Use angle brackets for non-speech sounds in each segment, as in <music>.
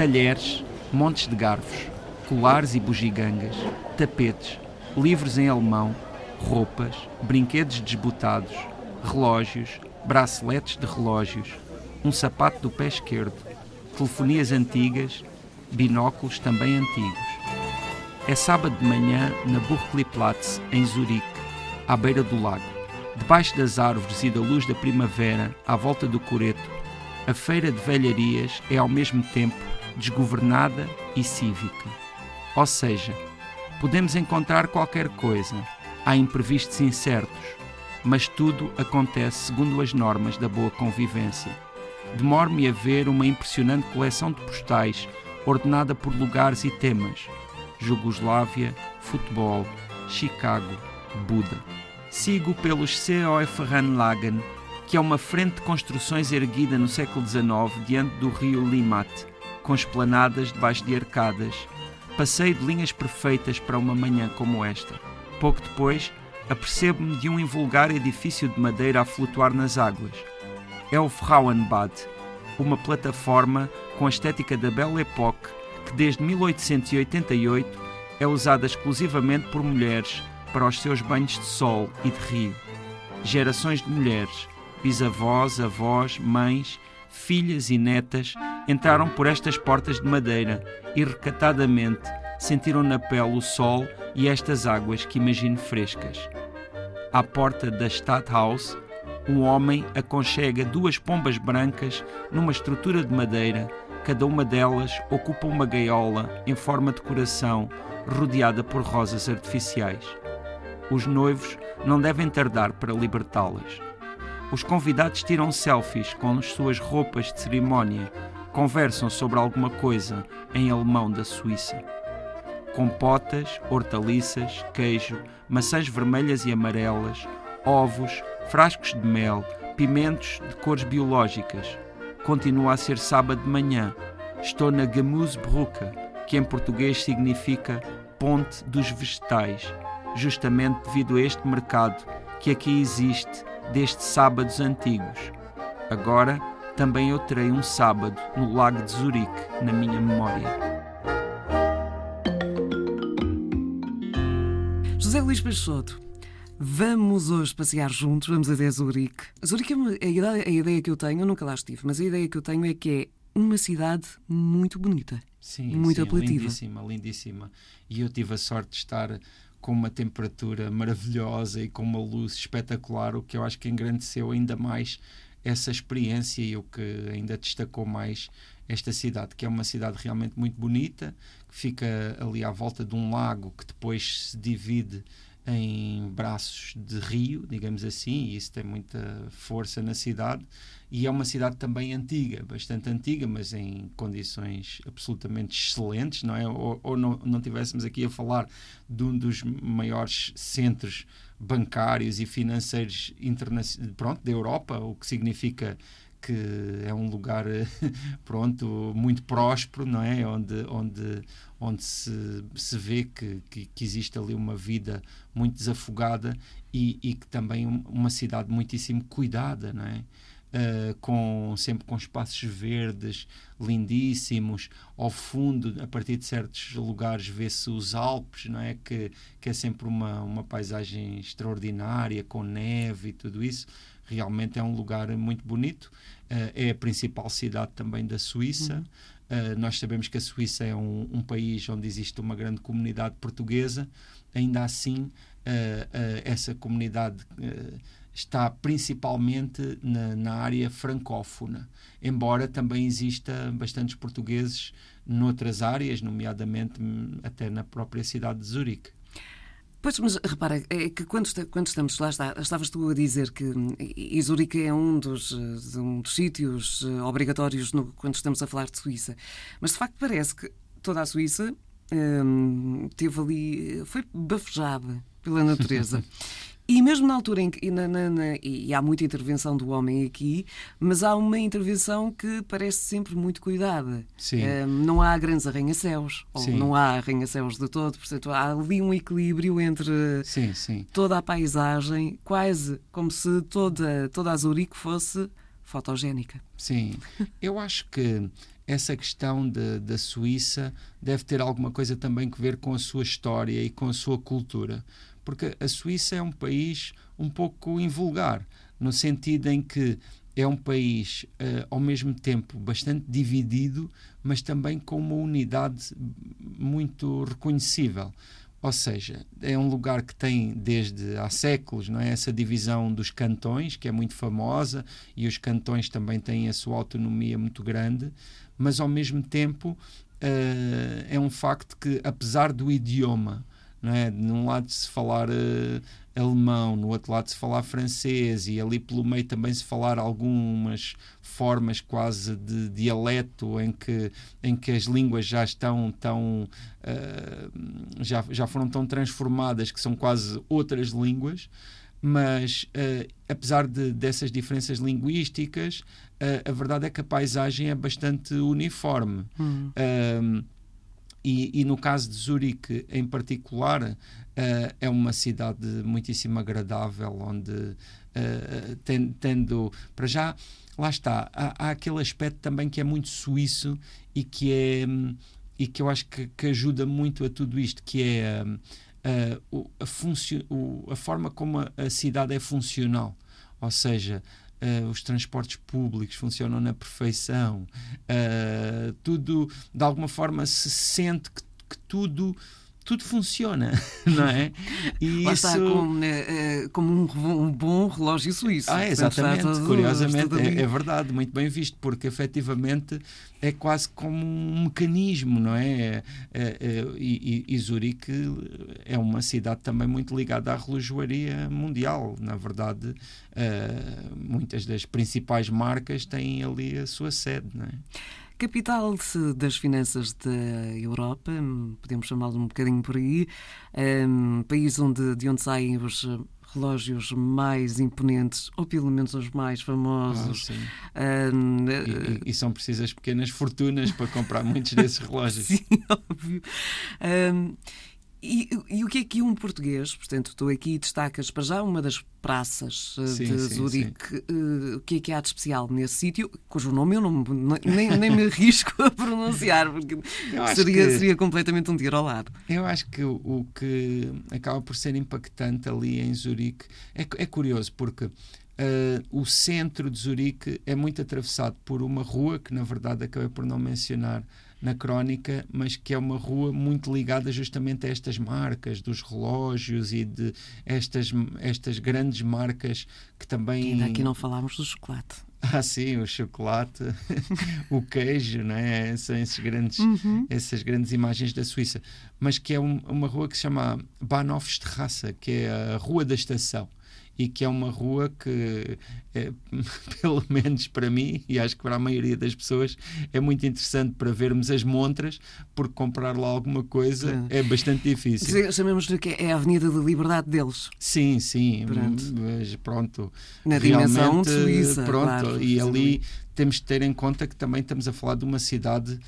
talheres, montes de garfos, colares e bugigangas, tapetes, livros em alemão, roupas, brinquedos desbotados, relógios, braceletes de relógios, um sapato do pé esquerdo, telefonias antigas, binóculos também antigos. É sábado de manhã na Burgkliplatz, em Zurique, à beira do lago. Debaixo das árvores e da luz da primavera, à volta do coreto, a feira de velharias é ao mesmo tempo desgovernada e cívica. Ou seja, podemos encontrar qualquer coisa, há imprevistos incertos, mas tudo acontece segundo as normas da boa convivência. Demoro-me a ver uma impressionante coleção de postais ordenada por lugares e temas: Jugoslávia, futebol, Chicago, Buda. Sigo pelos Seehoferanlagen, que é uma frente de construções erguida no século XIX diante do rio Limat, com esplanadas debaixo de arcadas. Passeio de linhas perfeitas para uma manhã como esta. Pouco depois, apercebo-me de um invulgar edifício de madeira a flutuar nas águas. É o Frauenbad, uma plataforma com a estética da Belle Époque que desde 1888 é usada exclusivamente por mulheres para os seus banhos de sol e de rio. Gerações de mulheres, bisavós, avós, mães, filhas e netas entraram por estas portas de madeira e recatadamente sentiram na pele o sol e estas águas que imagino frescas. À porta da Stadthaus, um homem aconchega duas pombas brancas numa estrutura de madeira, cada uma delas ocupa uma gaiola em forma de coração rodeada por rosas artificiais. Os noivos não devem tardar para libertá-las. Os convidados tiram selfies com as suas roupas de cerimónia, conversam sobre alguma coisa em alemão da Suíça. Compotas, hortaliças, queijo, maçãs vermelhas e amarelas, ovos, frascos de mel, pimentos de cores biológicas. Continua a ser sábado de manhã. Estou na Gemüsebrücke, que em português significa ponte dos vegetais, justamente devido a este mercado que aqui existe desde sábados antigos. Agora também eu terei um sábado no Lago de Zurique na minha memória. José Luís Peixoto, Vamos hoje passear juntos, vamos até Zurique. Zurique é a, ideia, a ideia que eu tenho, eu nunca lá estive, mas a ideia que eu tenho é que é uma cidade muito bonita. Sim, muito sim, apelativa. lindíssima, lindíssima. E eu tive a sorte de estar com uma temperatura maravilhosa e com uma luz espetacular, o que eu acho que engrandeceu ainda mais essa experiência e o que ainda destacou mais esta cidade, que é uma cidade realmente muito bonita, que fica ali à volta de um lago que depois se divide em braços de rio, digamos assim, e isso tem muita força na cidade. E é uma cidade também antiga, bastante antiga, mas em condições absolutamente excelentes, não é? Ou, ou não, não tivéssemos aqui a falar de um dos maiores centros bancários e financeiros pronto, da Europa, o que significa que é um lugar <laughs> pronto muito próspero não é? Onde onde onde se, se vê que, que, que existe ali uma vida muito desafogada e, e que também uma cidade muitíssimo cuidada não é? Uh, com sempre com espaços verdes lindíssimos. Ao fundo a partir de certos lugares vê-se os Alpes não é? Que que é sempre uma uma paisagem extraordinária com neve e tudo isso realmente é um lugar muito bonito. Uh, é a principal cidade também da Suíça. Uhum. Uh, nós sabemos que a Suíça é um, um, país onde existe uma grande comunidade portuguesa. Ainda assim, uh, essa comunidade está principalmente na, na, área francófona, embora também exista bastantes portugueses noutras áreas, nomeadamente hum, até na própria cidade de Zurique. Pois, mas repara, é que quando, quando estamos lá, está, estavas tu a dizer que e Zurique é um dos, um dos sítios eh, obrigatórios no, quando estamos a falar de Suíça. Mas de facto parece que toda a Suíça hum, teve ali, foi bafejada pela natureza. <laughs> E mesmo na altura em que. Na, na, na, e há muita intervenção do homem aqui, mas há uma intervenção que parece sempre muito cuidada. Sim. Um, não há grandes arranha-céus, ou sim. não há arranha-céus de todo, portanto há ali um equilíbrio entre sim, sim. toda a paisagem, quase como se toda, toda a Zurique fosse fotogénica. Sim, eu acho que essa questão de, da Suíça deve ter alguma coisa também que ver com a sua história e com a sua cultura. Porque a Suíça é um país um pouco invulgar, no sentido em que é um país, uh, ao mesmo tempo, bastante dividido, mas também com uma unidade muito reconhecível. Ou seja, é um lugar que tem desde há séculos não é? essa divisão dos cantões, que é muito famosa, e os cantões também têm a sua autonomia muito grande, mas ao mesmo tempo uh, é um facto que, apesar do idioma, não é? num lado se falar uh, alemão, no outro lado se falar francês e ali pelo meio também se falar algumas formas quase de dialeto em que, em que as línguas já estão tão uh, já, já foram tão transformadas que são quase outras línguas mas uh, apesar de, dessas diferenças linguísticas uh, a verdade é que a paisagem é bastante uniforme hum. E, e, no caso de Zurique em particular, uh, é uma cidade muitíssimo agradável, onde uh, ten, tendo, para já, lá está, há, há, aquele aspecto também que é muito suíço e que é e que eu acho que, que ajuda muito a tudo isto, que é uh, a, a, a forma como a, a cidade é funcional. Ou seja, uh, os transportes públicos funcionam na perfeição, uh, tudo de alguma forma se sente que, que tudo tudo funciona, <laughs> não é? E Lá isso... está como, né, como um, um, bom relógio suíço. Ah, exatamente, todo, curiosamente, é, é, verdade, muito bem visto, porque efetivamente é quase como um mecanismo, não é? é, é, é e, e, Zurique é uma cidade também muito ligada à relojoaria mundial. Na verdade, uh, muitas das principais marcas têm ali a sua sede, não é? Capital das finanças da Europa, podemos chamá-lo um bocadinho por aí, um, país onde, de onde saem os relógios mais imponentes, ou pelo menos os mais famosos. Ah, um, e, e, são precisas pequenas fortunas para comprar muitos desses <laughs> relógios. Sim, óbvio. Um, e, e, o que é que um português, portanto, tu aqui destacas para já uma das praças uh, sim, de Zurique, uh, o que é que há de especial nesse sítio, cujo nome eu não, nem, nem me <laughs> arrisco a pronunciar, porque seria, que, seria completamente um tiro ao lado. Eu acho que o, o, que acaba por ser impactante ali em Zurique é, é curioso, porque Uh, o centro de Zurique é muito atravessado por uma rua que, na verdade, acabei por não mencionar na crónica, mas que é uma rua muito ligada justamente a estas marcas dos relógios e de estas, estas grandes marcas que também. E ainda aqui não falámos do chocolate. <laughs> Ah, sim, o chocolate, <laughs> o queijo, né? São esses grandes, uhum. essas grandes imagens da Suíça. Mas que é um, uma rua que se chama Bahnhofstrasse, que é a Rua da Estação e que é uma rua que, é, <laughs> pelo menos para mim, e acho que para a maioria das pessoas, é muito interessante para vermos as montras, porque comprar lá alguma coisa é, é bastante difícil. Chamemos-lhe que é a Avenida da Liberdade deles. Sim, sim, pronto. mas pronto. Na dimensão de Suíça. Pronto, claro, e ali temos de ter em conta que também estamos a falar de uma cidade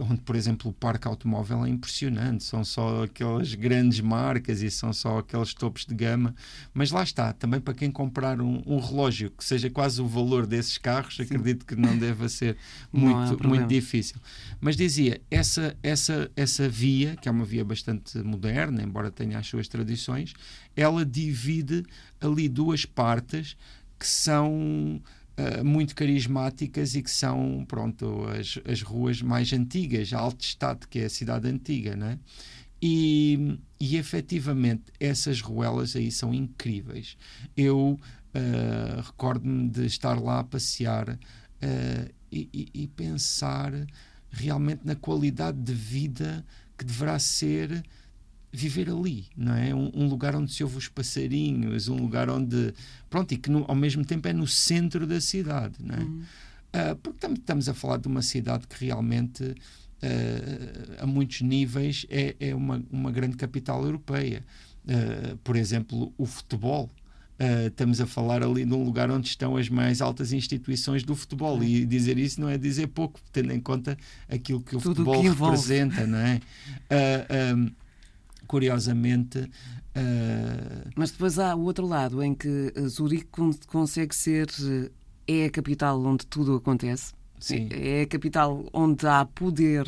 onde, por exemplo, o parque automóvel é impressionante, são só aquelas grandes marcas e são só aqueles topos de gama, mas lá está, também para quem comprar um, um relógio que seja quase o valor desses carros, Sim. acredito que não deva ser <laughs> muito, muito difícil. Mas dizia, essa, essa, essa via, que é uma via bastante moderna, embora tenha as suas tradições, ela divide ali duas partes que são uh, muito carismáticas e que são, pronto, as, as ruas mais antigas, a que é a cidade antiga, né? E, e efetivamente essas ruelas aí são incríveis. Eu uh, recordo-me de estar lá a passear uh, e, e, e pensar realmente na qualidade de vida que deverá ser viver ali, não é? Um, um, lugar onde se ouve os passarinhos, um lugar onde. Pronto, e que no, ao mesmo tempo é no centro da cidade, não é? Uhum. Uh, porque tam, estamos a falar de uma cidade que realmente, uh, a muitos níveis, é, é uma, uma grande capital europeia. Uh, por exemplo, o futebol. Uh, estamos a falar ali de um lugar onde estão as mais altas instituições do futebol e dizer isso não é dizer pouco, tendo em conta aquilo que o Tudo futebol que representa, não é? Uh, <laughs> um, curiosamente. Uh... Mas depois há o outro lado, em que Zurique consegue ser é a capital onde tudo acontece. Sim. É a capital onde há poder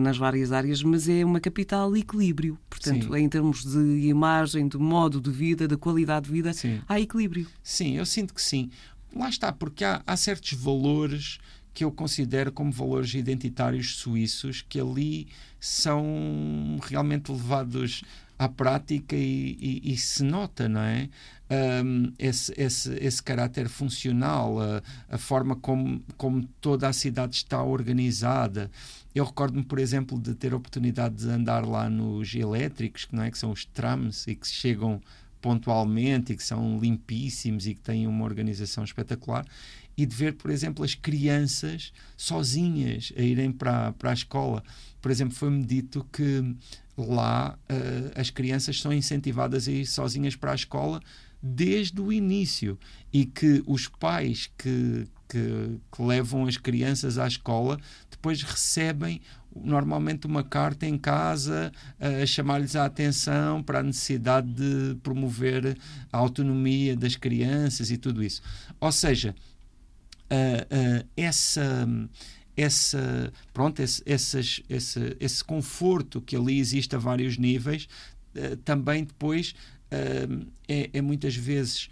nas várias áreas, mas é uma capital equilíbrio. Portanto, Sim. em termos de imagem, de modo de vida, de qualidade de vida, Sim. há equilíbrio. Sim, eu sinto que sim. Lá está, porque há, há certos valores que eu considero como valores identitários suíços que ali são realmente levados à prática e, e- e se nota, não é? Um, esse, esse, esse caráter funcional, a, a forma como, como toda a cidade está organizada. Eu recordo-me, por exemplo, de ter a oportunidade de andar lá nos elétricos, que não é que são os trams e que chegam pontualmente e que são limpíssimos e que têm uma organização espetacular e de ver, por exemplo, as crianças sozinhas a irem para, para a escola. Por exemplo, foi-me dito que lá eh, as crianças são incentivadas a ir sozinhas para a escola desde o início e que os pais que, que, que levam as crianças à escola depois recebem normalmente uma carta em casa a chamar-lhes a atenção para a necessidade de promover a autonomia das crianças e tudo isso. Ou seja, uh, uh, essa essa pronto esse, essas, esse, esse conforto que ali existe a vários níveis uh, também depois é, é, muitas vezes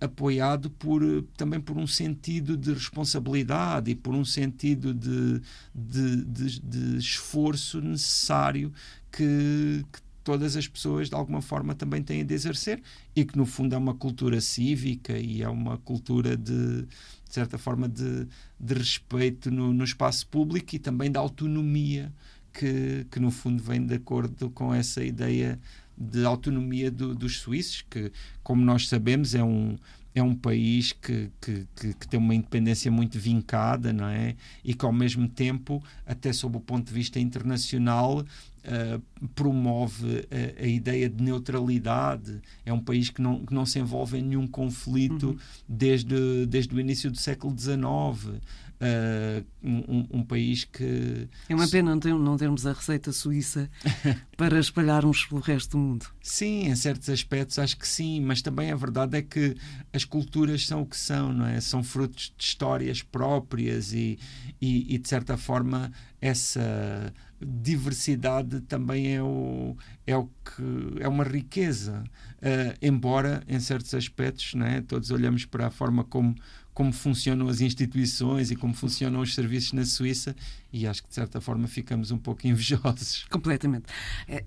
apoiado por também por um sentido de responsabilidade e por um sentido de, de, de, de esforço necessário que, que todas as pessoas de alguma forma também têm de exercer e que no fundo é uma cultura cívica e é uma cultura de, certa forma de, de respeito no, no, espaço público e também da autonomia que, que no fundo vem de acordo com essa ideia de autonomia do, dos suíços que como nós sabemos é um é um país que, que, que, que, tem uma independência muito vincada, não é? E que, ao mesmo tempo, até sob o ponto de vista internacional, uh, promove a, a, ideia de neutralidade. É um país que não, que não se envolve em nenhum conflito uhum. desde, desde o início do século XIX. Uh, um, um, país que. É uma pena não, termos a receita suíça <laughs> para espalharmos pelo resto do mundo. Sim, em certos aspectos acho que sim, mas também a verdade é que as culturas são o que são, não é? São frutos de histórias próprias e, e, e de certa forma essa diversidade também é o, é o que é uma riqueza uh, embora em certos aspectos não é? todos olhamos para a forma como como funcionam as instituições e como funcionam os serviços na Suíça e acho que de certa forma ficamos um pouco <laughs> invejosos. Completamente.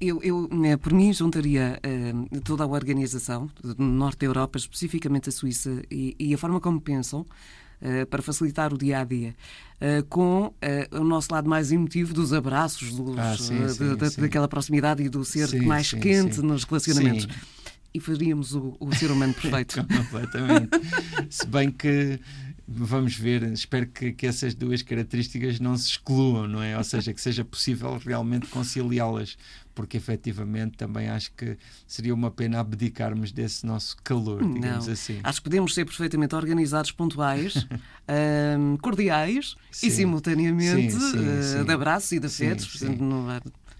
Eu, eu por mim, juntaria uh, toda a organização do Norte da Europa, especificamente a Suíça, e, e a forma como pensam. Uh, para facilitar o dia a dia, uh, com o nosso lado mais emotivo dos abraços, dos, ah, sim, sim, de, sim. daquela proximidade e do ser mais quente nos relacionamentos. E faríamos o, o ser humano <laughs> perfeito. Completamente. Se bem que vamos ver, espero que, que, essas duas características não se excluam, não é? Ou seja, que seja possível realmente conciliá-las, porque efetivamente também acho que seria uma pena abdicarmos desse nosso calor, digamos não. assim. Acho que podemos ser perfeitamente organizados, pontuais, <laughs> um, cordiais sim. e simultaneamente sim, sim, uh, de abraços e de afetos. Portanto, não,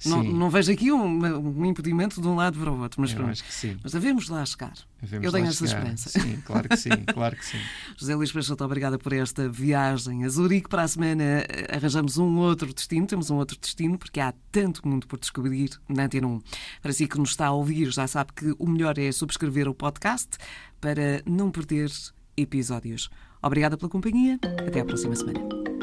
não, não, vejo aqui um, um, impedimento de um lado para o outro, mas Eu pronto. acho que sim. Mas devemos lá chegar. Devemos Eu tenho essa chegar. esperança. Sim, claro que sim, <laughs> claro que sim. José Luís Peixoto, obrigada por esta viagem a Zurique. Para a semana arranjamos um outro destino, temos um outro destino, porque há tanto mundo por descobrir na Antena 1. Para si que nos está a ouvir, já sabe que o melhor é subscrever o podcast para não perder episódios. Obrigada pela companhia. Até à próxima semana.